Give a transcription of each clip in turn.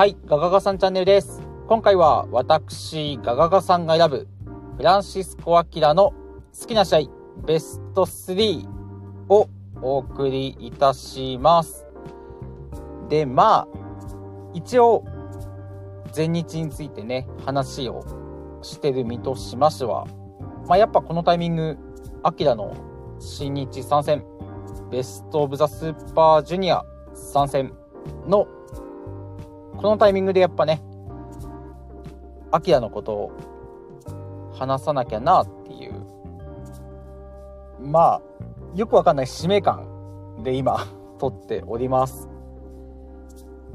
はい、ガガガさんチャンネルです。今回は私、ガガガさんが選ぶフランシスコ・アキラの好きな試合ベスト3をお送りいたします。で、まあ、一応、全日についてね、話をしてる身としましては、まあやっぱこのタイミング、アキラの新日参戦、ベスト・オブ・ザ・スーパージュニア参戦のこのタイミングでやっぱね、アキラのことを話さなきゃなっていう、まあ、よくわかんない使命感で今、撮っております。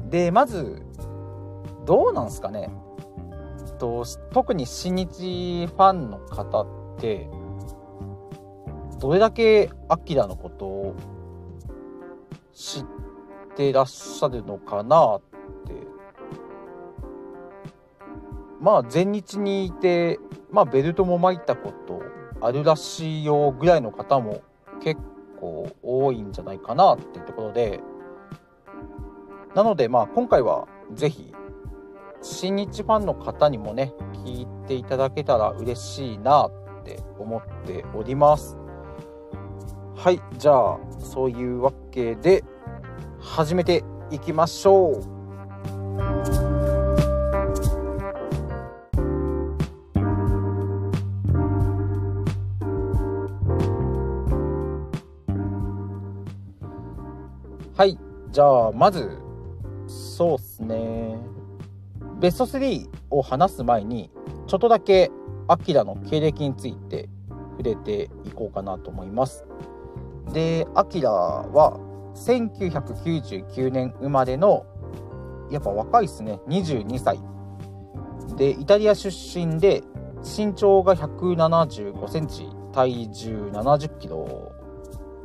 で、まず、どうなんすかね？と特に新日ファンの方って、どれだけアキラのことを知ってらっしゃるのかなっまあ前日にいて、まあ、ベルトも巻いたことあるらしいよぐらいの方も結構多いんじゃないかなっていうところで。なのでまあ今回はぜひ新日ファンの方にもね聞いていただけたら嬉しいなって思っております。はいじゃあそういうわけで始めていきましょう。はい。じゃあまずそうっすね。ベスト3を話す前にちょっとだけアキラの経歴について触れていこうかなと思います。でアキラは1999年生まれのやっぱ若いっすね。22歳。でイタリア出身で身長が1 7 5センチ体重7 0キロ。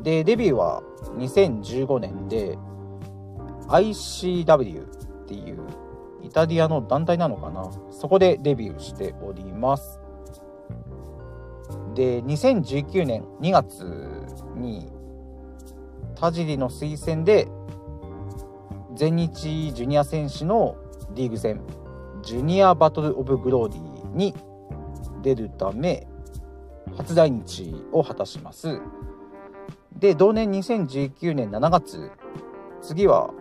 でデビューは2015年で ICW っていうイタリアの団体なのかな。そこでデビューしております。で2019年2月に田尻の推薦で全日ジュニア選手のリーグ戦ジュニアバトル・オブ・グローリーに出るため初来日を果たします。で同年2019年7月次は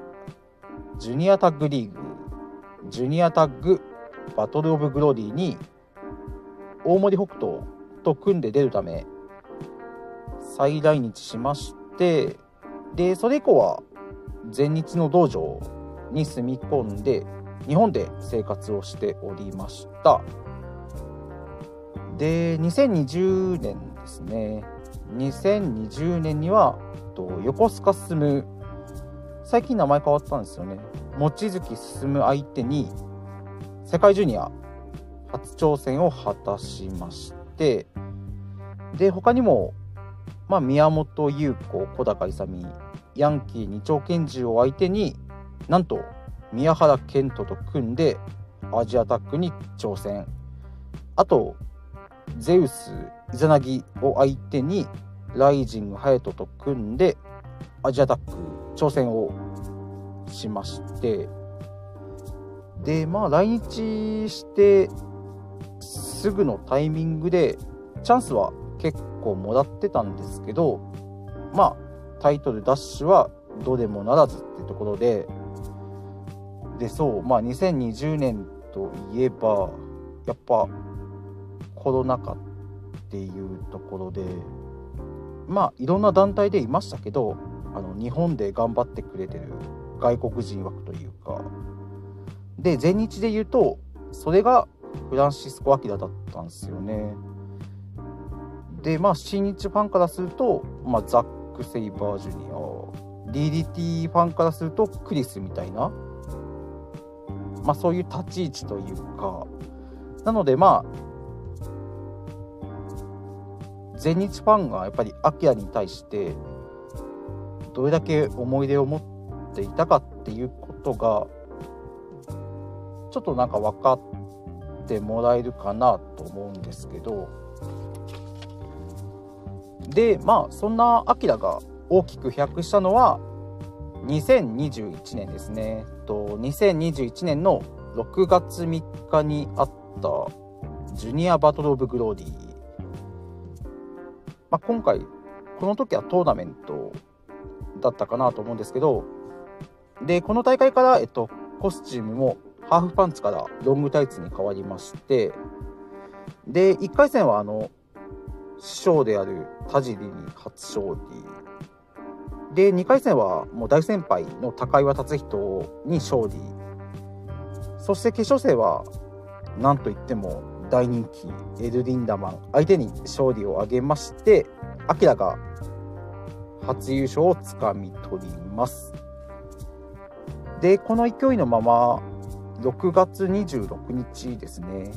ジュニアタッグリーグジュニアタッグバトル・オブ・グローリーに大森北斗と組んで出るため再来日しましてでそれ以降は全日の道場に住み込んで日本で生活をしておりました。で2020年ですね。2020年にはと横須賀進最近名前変わったんですよね。望月進相手に世界ジュニア初挑戦を果たしましてで他にも、まあ、宮本優子小高勇ヤンキー二丁拳銃を相手になんと宮原健人と組んでアジアタックに挑戦。あとゼウスイザナギを相手にライジングハヤトと組んでアジアタック挑戦をしまして。でまあ来日してすぐのタイミングでチャンスは結構もらってたんですけどまあタイトルダッシュはどうでもならずってところで。でそうまあ2020年といえばやっぱコロナ禍ってていうところでまあいろんな団体でいましたけどあの日本で頑張ってくれてる外国人枠というか。で全日で言うとそれがフランシスコ・アキラだったんですよね。でまあ新日ファンからすると、まあ、ザック・セイバージュニア。DDT ファンからするとクリスみたいな。まあそういう立ち位置というか。なのでまあ全日ファンがやっぱりアキラに対してどれだけ思い出を持っていたかっていうことがちょっとなんか分かってもらえるかなと思うんですけどでまあそんなアキラが大きく飛躍したのは2021年ですねと、2021年の6月3日にあったジュニアバトル・オブ・グローディー。まあ、今回、この時はトーナメントだったかなと思うんですけど、で、この大会から、えっと、コスチュームもハーフパンツからロングタイツに変わりまして、で、1回戦はあの、師匠である田尻に初勝利。で、2回戦はもう大先輩の高岩達人に勝利。そして決勝戦は、なんといっても大人気エル・リンダマン相手に勝利を挙げまして、アキラが初優勝をつかみ取ります。で、この勢いのまま、6月26日ですね。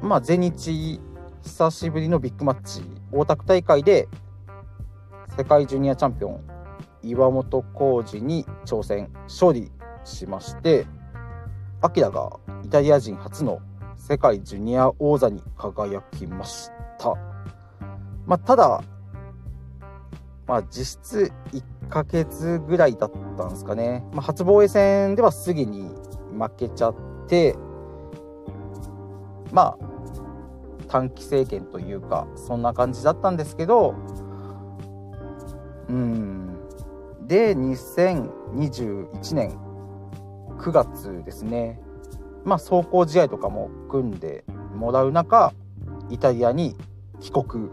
まあ、全日久しぶりのビッグマッチ、大田区大会で、世界ジュニアチャンピオン、岩本浩二に挑戦、勝利しまして、アキラがイタリア人初の世界ジュニア王座に輝きました。まあ、ただ、まあ、実質1ヶ月ぐらいだったんですかね。まあ、初防衛戦ではすぐに負けちゃって、まあ、短期政権というかそんな感じだったんですけどうんで2021年9月ですねまあ走行試合とかも組んでもらう中イタリアに帰国。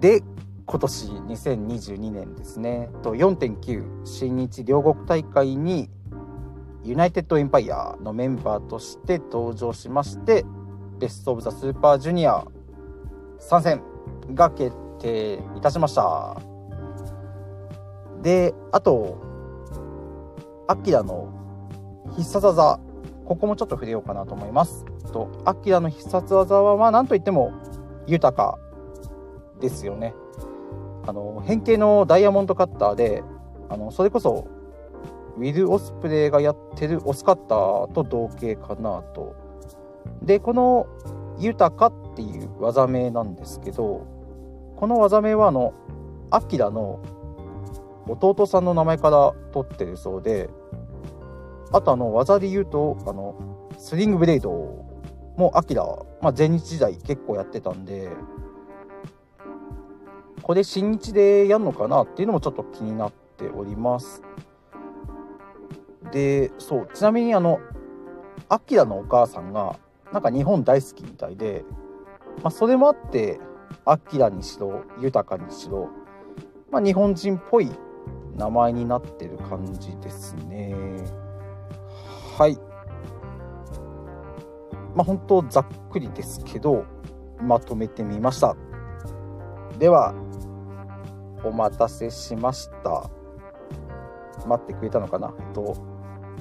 で今年2022年ですね。と4.9新日両国大会にユナイテッドエンパイアのメンバーとして登場しましてベスト・オブ・ザ・スーパージュニア参戦が決定いたしました。であとアキラの必殺技。ここもちょっと触れようかなと思います。とアキラの必殺技はまあ何といっても豊かですよね。あの変形のダイヤモンドカッターであのそれこそウィル・オスプレイがやってるオスカッターと同型かなと。で、この豊かっていう技名なんですけど、この技名はあの、アキラの弟さんの名前から取ってるそうで、あとあの、技で言うと、あの、スリングブレイドもアキラ、まあ、前日時代結構やってたんで、これ新日でやるのかなっていうのもちょっと気になっております。で、そう、ちなみにあの、アキラのお母さんが、なんか日本大好きみたいで、まあ、それもあって、アキラにしろ、豊かにしろ、まあ、日本人っぽい名前になってる感じですね。はい。まあ、本当ざっくりですけど、まとめてみました。では、お待たせしました。待ってくれたのかな？えっと、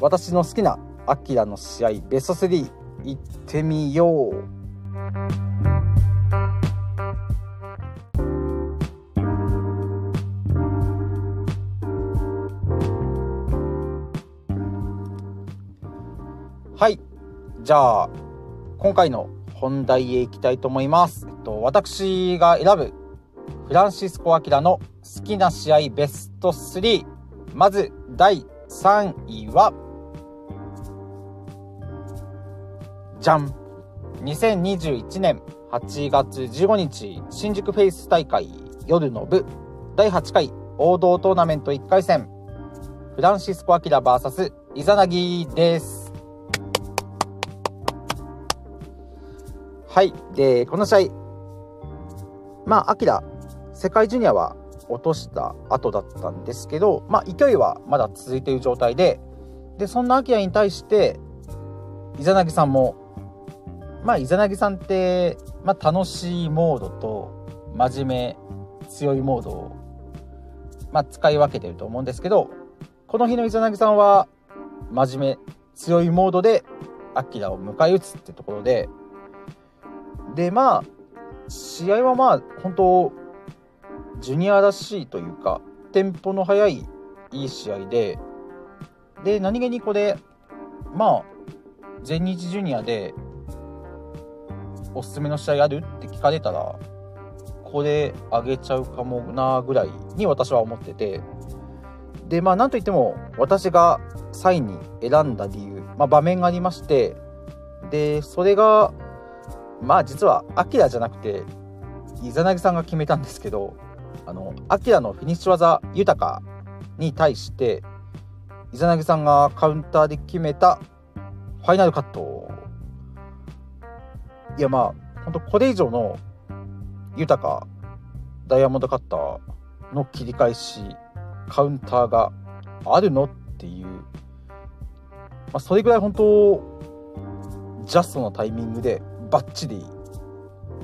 私の好きなアキラの試合ベスト3行ってみようはい。じゃあ今回の本題へ行きたいと思います、えっと、私が選ぶフランシスコ・アキラの好きな試合ベスト3まず第3位はじゃん2021年8月15日新宿フェイス大会夜の部。第8回王道トーナメント1回戦。フランシスコ・アキラ VS イザナギです。はい。でこの試合まあアキラ世界ジュニアは落とした後だったんですけどまあ勢いはまだ続いている状態ででそんなアキラに対してイザナギさんもまあ、イザナギさんって、まあ、楽しいモードと、真面目、強いモードを、まあ、使い分けてると思うんですけど、この日のイザナギさんは、真面目、強いモードで、アキラを迎え撃つってところで、で、まあ、試合はまあ、本当ジュニアらしいというか、テンポの速い、いい試合で、で、何気にこれ、まあ、全日ジュニアでおすすめの試合あるって聞かれたら、これあげちゃうかもなぐらいに私は思ってて、でまあなんといっても私が3位に選んだ理由、まあ、場面がありましてでそれがまあ実はアキラじゃなくてイザナギさんが決めたんですけどあのアキラのフィニッシュ技豊かに対してイザナギさんがカウンターで決めたファイナルカット。いやまあ本当これ以上の豊かダイヤモンドカッターの切り返しカウンターがあるのっていう、まあ、それぐらい本当ジャストのタイミングでバッチリ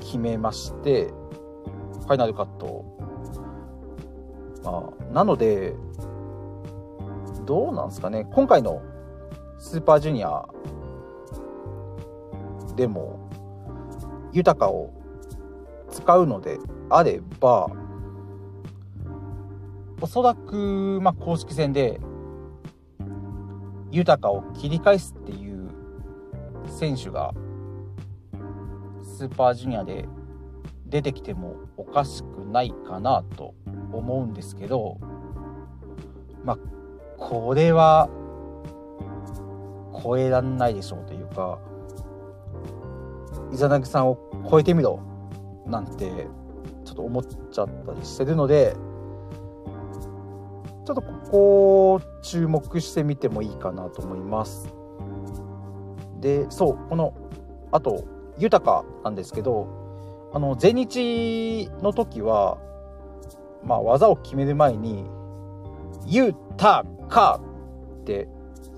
決めましてファイナルカットまあなのでどうなんですかね。今回のスーパージュニアでも豊かを使うのであればおそらく、まあ、公式戦で豊かを切り返すっていう選手がスーパージュニアで出てきてもおかしくないかなと思うんですけどまあこれは超えらんないでしょうというかイザナギさんを超えてみろなんてちょっと思っちゃったりしてるのでちょっとここを注目してみてもいいかなと思います。でそうこのあと豊かなんですけどあの前日の時はまあ技を決める前に「豊か!」って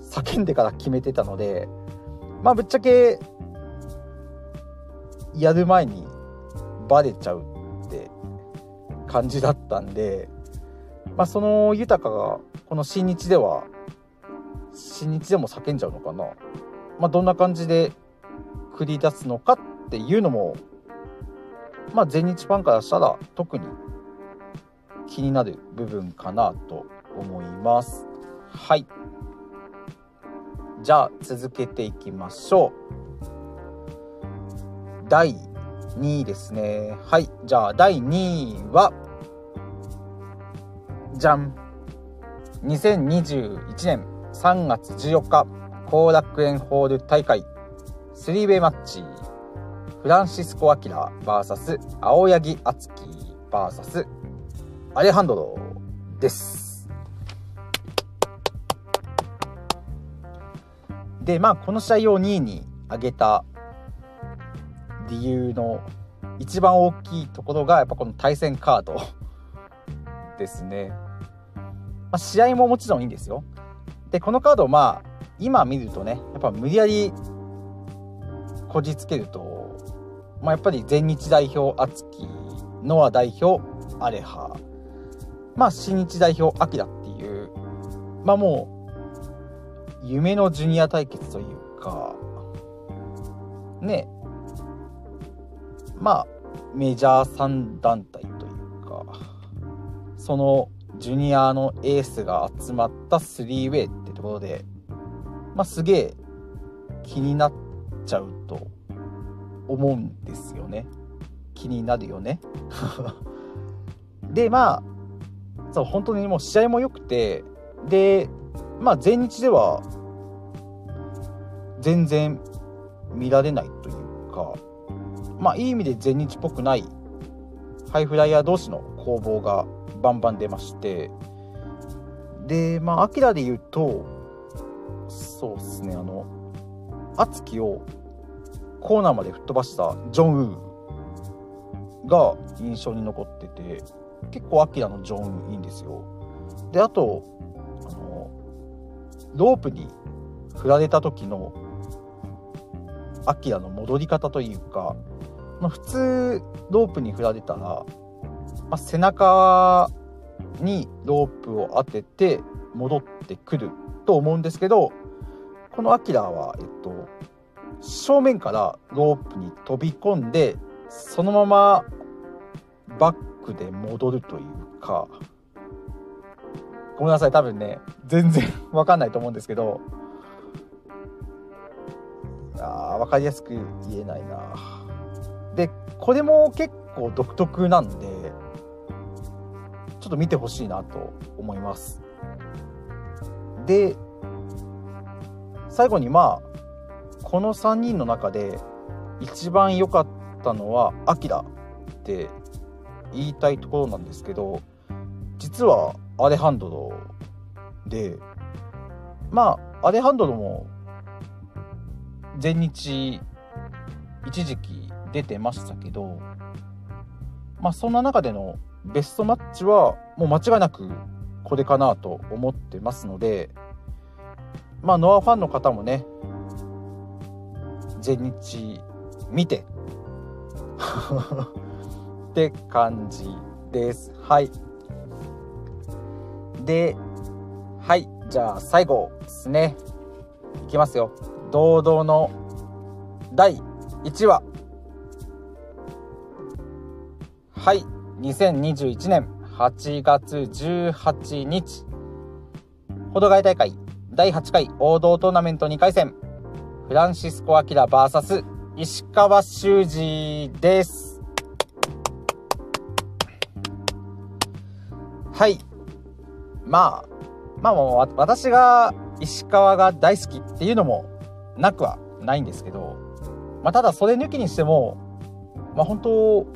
叫んでから決めてたのでまあぶっちゃけやる前にバレちゃうって感じだったんで、まあ、その豊かがこの新日では新日でも叫んじゃうのかな、まあ、どんな感じで繰り出すのかっていうのも、まあ、全日ファンからしたら特に気になる部分かなと思います。はいじゃあ続けていきましょう。第2位ですね。はい。じゃあ第2位は、じゃん。2021年3月14日、後楽園ホール大会、スリーウェイマッチ、フランシスコ・アキラ VS 青柳敦樹 VS アレハンドロです。で、まあ、この試合を2位に挙げた理由の一番大きいところが、やっぱこの対戦カード ですね。まあ、試合ももちろんいいんですよ。で、このカード、まあ、今見るとね、やっぱ無理やりこじつけると、まあ、やっぱり全日代表、敦樹、ノア代表、アレハ、まあ、新日代表、アキラっていう、まあもう、夢のジュニア対決というか、ね、まあ、メジャー3団体というか、そのジュニアのエースが集まった3ウェイってところで、まあ、すげえ気になってちゃうと思うんですよね。気になるよね。で、まあ、そう、本当にもう試合も良くて、で、まあ、前日では全然見られないというか、まあ、いい意味で全日っぽくないハイフライヤー同士の攻防がバンバン出ましてでまあアキラで言うとそうっすねあの敦樹をコーナーまで吹っ飛ばしたジョン・ウーが印象に残ってて結構アキラのジョン・ウーいいんですよ。であとあのロープに振られた時のアキラの戻り方というか、まあ、普通ロープに振られたら、まあ、背中にロープを当てて戻ってくると思うんですけどこのアキラは、えっと、正面からロープに飛び込んでそのままバックで戻るというか。ごめんなさい多分ね全然 わかんないと思うんですけど。あ分かりやすく言えないな。でこれも結構独特なんでちょっと見てほしいなと思います。で最後にまあこの3人の中で一番良かったのはアキラって言いたいところなんですけど実はアレハンドロでまあアレハンドロも全日一時期出てましたけどまあそんな中でのベストマッチはもう間違いなくこれかなと思ってますのでまあノアファンの方もね全日見て。って感じです。はい。ではい。じゃあ最後ですね。いきますよ。堂々の第1話。はい。2021年8月18日保土ヶ谷大会第8回王道トーナメント2回戦フランシスコ・アキラ VS 石川修司です。はい。まあまあもう私が石川が大好きっていうのもなくはないんですけど、まあ、ただそれ抜きにしてもまあ本当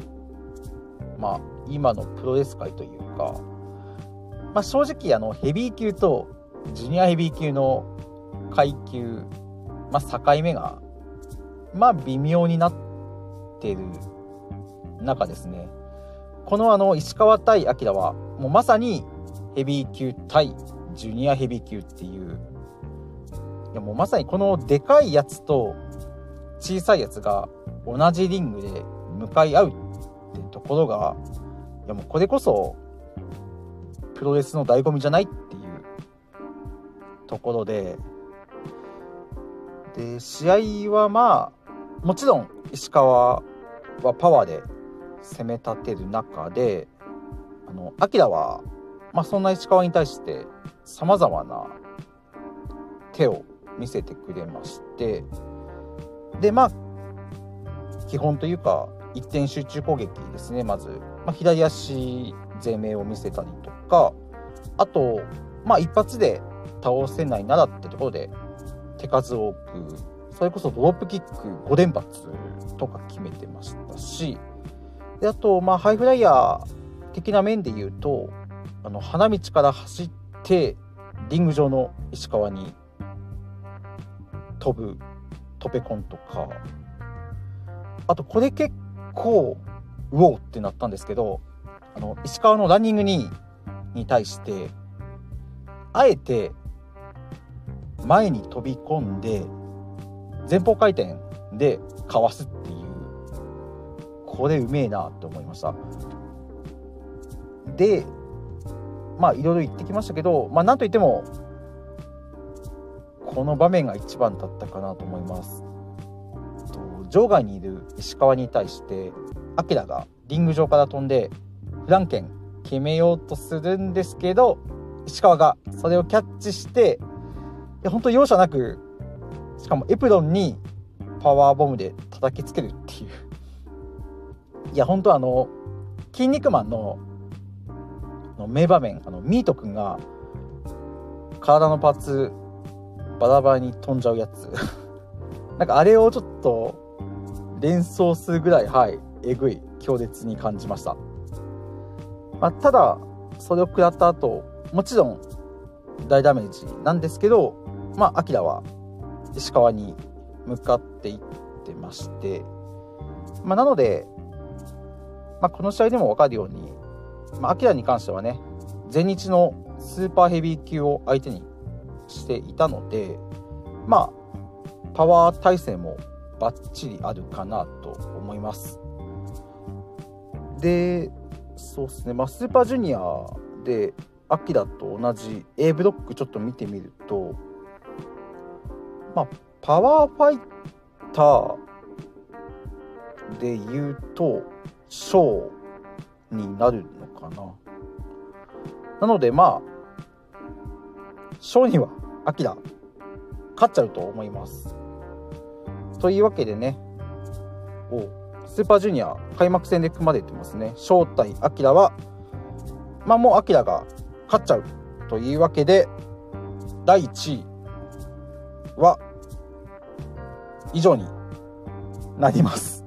まあ今のプロレス界というか、まあ、正直あのヘビー級とジュニアヘビー級の階級、まあ、境目がまあ微妙になってる中ですね。このあの石川対明はもうまさにヘビー級対ジュニアヘビー級っていういやもうまさにこのでかいやつと小さいやつが同じリングで向かい合うってところがいやもうこれこそプロレスの醍醐味じゃないっていうところでで試合はまあもちろん石川はパワーで攻め立てる中であのアキラは、まあ、そんな石川に対してさまざまな手を見せてくれましてでまあ基本というか一点集中攻撃ですねまず、まあ、左足攻めを見せたりとかあとまあ一発で倒せないならってところで手数多くそれこそドロップキック5連発とか決めてましたしであとまあハイフライヤー的な面で言うとあの花道から走ってリング上の石川に飛ぶトペコンとかあとこれ結構うおーってなったんですけどあの石川のランニングにに対してあえて前に飛び込んで前方回転でかわすっていう。これうめえなって思いました。でまあいろいろ言ってきましたけどまあなんといってもこの場面が一番だったかなと思います。場外にいる石川に対してアキラがリング上から飛んでフランケン決めようとするんですけど石川がそれをキャッチしてや本当容赦なくしかもエプロンにパワーボムで叩きつけるっていう。いや本当あの「筋肉マンの」の名場面あのミート君が体のパーツバラバラに飛んじゃうやつ。なんかあれをちょっと連想するぐらいはいえぐい強烈に感じました、まあ、ただそれを食らった後もちろん大ダメージなんですけどまあ、アキラは石川に向かっていってまして、まあ、なので、まあ、この試合でも分かるように、まあ、アキラに関してはね、全日のスーパーヘビー級を相手にしていたので、まあ、パワー体制もバッチリあるかなと思います。で、そうですね、まあ、スーパージュニアで、アキラと同じ A ブロックちょっと見てみると、まあ、パワーファイターで言うと、ショーになるのかな。なので、まあ、ショーには、アキラ、勝っちゃうと思います。というわけでね、おスーパージュニア開幕戦で組まれてますね。正体アキラは、まあもうアキラが勝っちゃうというわけで、第1位は以上になります。